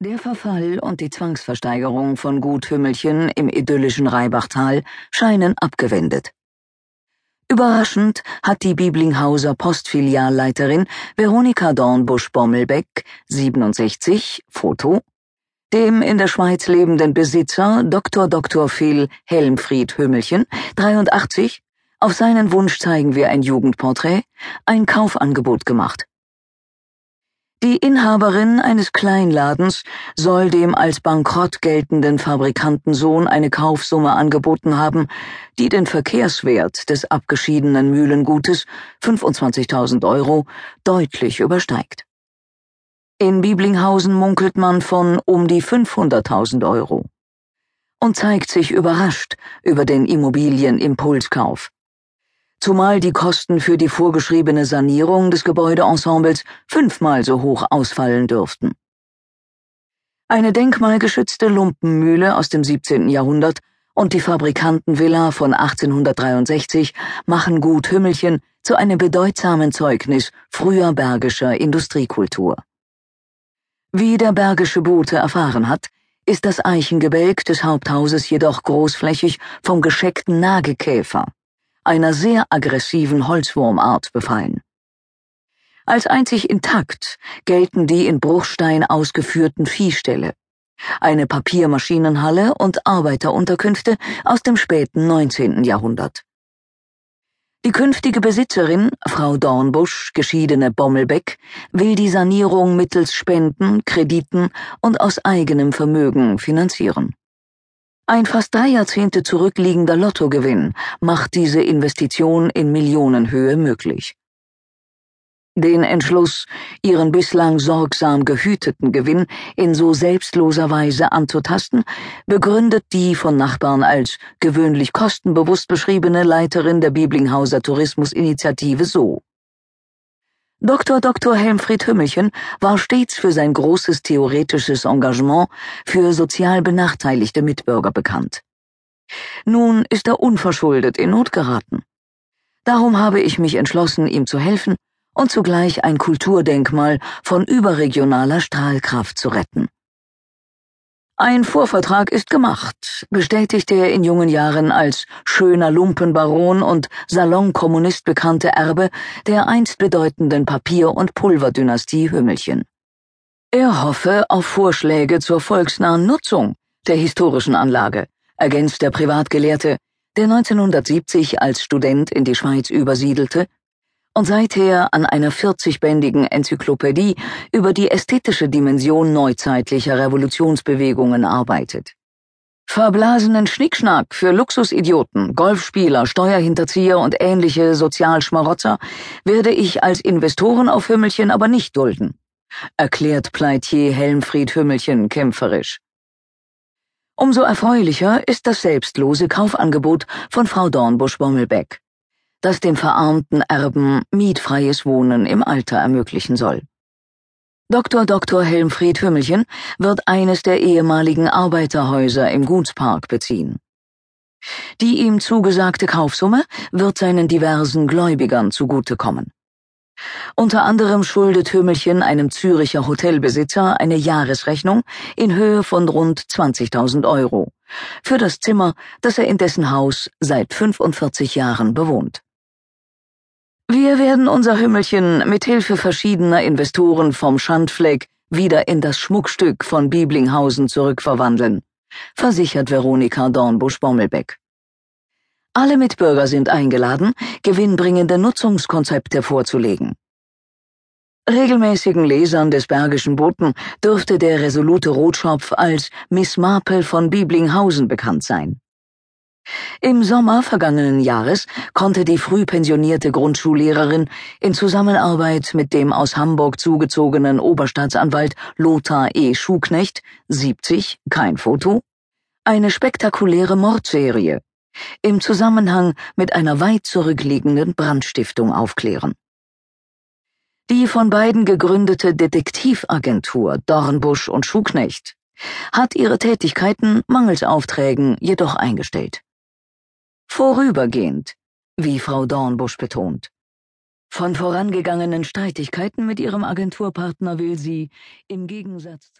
Der Verfall und die Zwangsversteigerung von Gut Hümmelchen im idyllischen Reibachtal scheinen abgewendet. Überraschend hat die Bieblinghauser Postfilialleiterin Veronika Dornbusch-Bommelbeck, 67, Foto, dem in der Schweiz lebenden Besitzer Dr. Dr. Phil Helmfried Hümmelchen, 83, auf seinen Wunsch zeigen wir ein Jugendporträt, ein Kaufangebot gemacht. Die Inhaberin eines Kleinladens soll dem als bankrott geltenden Fabrikantensohn eine Kaufsumme angeboten haben, die den Verkehrswert des abgeschiedenen Mühlengutes 25.000 Euro deutlich übersteigt. In Biblinghausen munkelt man von um die 500.000 Euro und zeigt sich überrascht über den Immobilienimpulskauf zumal die Kosten für die vorgeschriebene Sanierung des Gebäudeensembles fünfmal so hoch ausfallen dürften. Eine denkmalgeschützte Lumpenmühle aus dem 17. Jahrhundert und die Fabrikantenvilla von 1863 machen Gut Hümmelchen zu einem bedeutsamen Zeugnis früher bergischer Industriekultur. Wie der bergische Bote erfahren hat, ist das Eichengebälk des Haupthauses jedoch großflächig vom gescheckten Nagekäfer einer sehr aggressiven Holzwurmart befallen. Als einzig intakt gelten die in Bruchstein ausgeführten Viehställe, eine Papiermaschinenhalle und Arbeiterunterkünfte aus dem späten 19. Jahrhundert. Die künftige Besitzerin, Frau Dornbusch, geschiedene Bommelbeck, will die Sanierung mittels Spenden, Krediten und aus eigenem Vermögen finanzieren. Ein fast drei Jahrzehnte zurückliegender Lottogewinn macht diese Investition in Millionenhöhe möglich. Den Entschluss, ihren bislang sorgsam gehüteten Gewinn in so selbstloser Weise anzutasten, begründet die von Nachbarn als gewöhnlich kostenbewusst beschriebene Leiterin der Bieblinghauser Tourismusinitiative so. Dr. Dr. Helmfried Hümmelchen war stets für sein großes theoretisches Engagement für sozial benachteiligte Mitbürger bekannt. Nun ist er unverschuldet in Not geraten. Darum habe ich mich entschlossen, ihm zu helfen und zugleich ein Kulturdenkmal von überregionaler Strahlkraft zu retten. Ein Vorvertrag ist gemacht, bestätigte er in jungen Jahren als schöner Lumpenbaron und Salonkommunist bekannte Erbe der einst bedeutenden Papier- und Pulverdynastie Hümmelchen. Er hoffe auf Vorschläge zur volksnahen Nutzung der historischen Anlage, ergänzt der Privatgelehrte, der 1970 als Student in die Schweiz übersiedelte und seither an einer 40-bändigen Enzyklopädie über die ästhetische Dimension neuzeitlicher Revolutionsbewegungen arbeitet. Verblasenen Schnickschnack für Luxusidioten, Golfspieler, Steuerhinterzieher und ähnliche Sozialschmarotzer werde ich als Investoren auf Hümmelchen aber nicht dulden, erklärt Pleitier Helmfried Hümmelchen kämpferisch. Umso erfreulicher ist das selbstlose Kaufangebot von Frau Dornbusch-Bommelbeck das dem verarmten Erben mietfreies Wohnen im Alter ermöglichen soll. Dr. Dr. Helmfried Hümmelchen wird eines der ehemaligen Arbeiterhäuser im Gutspark beziehen. Die ihm zugesagte Kaufsumme wird seinen diversen Gläubigern zugutekommen. Unter anderem schuldet Hümmelchen einem Züricher Hotelbesitzer eine Jahresrechnung in Höhe von rund 20.000 Euro für das Zimmer, das er in dessen Haus seit 45 Jahren bewohnt. Wir werden unser Hümmelchen mit Hilfe verschiedener Investoren vom Schandfleck wieder in das Schmuckstück von Biblinghausen zurückverwandeln, versichert Veronika Dornbusch-Bommelbeck. Alle Mitbürger sind eingeladen, gewinnbringende Nutzungskonzepte vorzulegen. Regelmäßigen Lesern des Bergischen Boten dürfte der resolute Rotschopf als Miss Marple von Biblinghausen bekannt sein. Im Sommer vergangenen Jahres konnte die früh pensionierte Grundschullehrerin in Zusammenarbeit mit dem aus Hamburg zugezogenen Oberstaatsanwalt Lothar E. Schuhknecht, 70, kein Foto, eine spektakuläre Mordserie im Zusammenhang mit einer weit zurückliegenden Brandstiftung aufklären. Die von beiden gegründete Detektivagentur Dornbusch und Schuhknecht hat ihre Tätigkeiten mangels Aufträgen jedoch eingestellt. Vorübergehend, wie Frau Dornbusch betont. Von vorangegangenen Streitigkeiten mit ihrem Agenturpartner will sie, im Gegensatz zu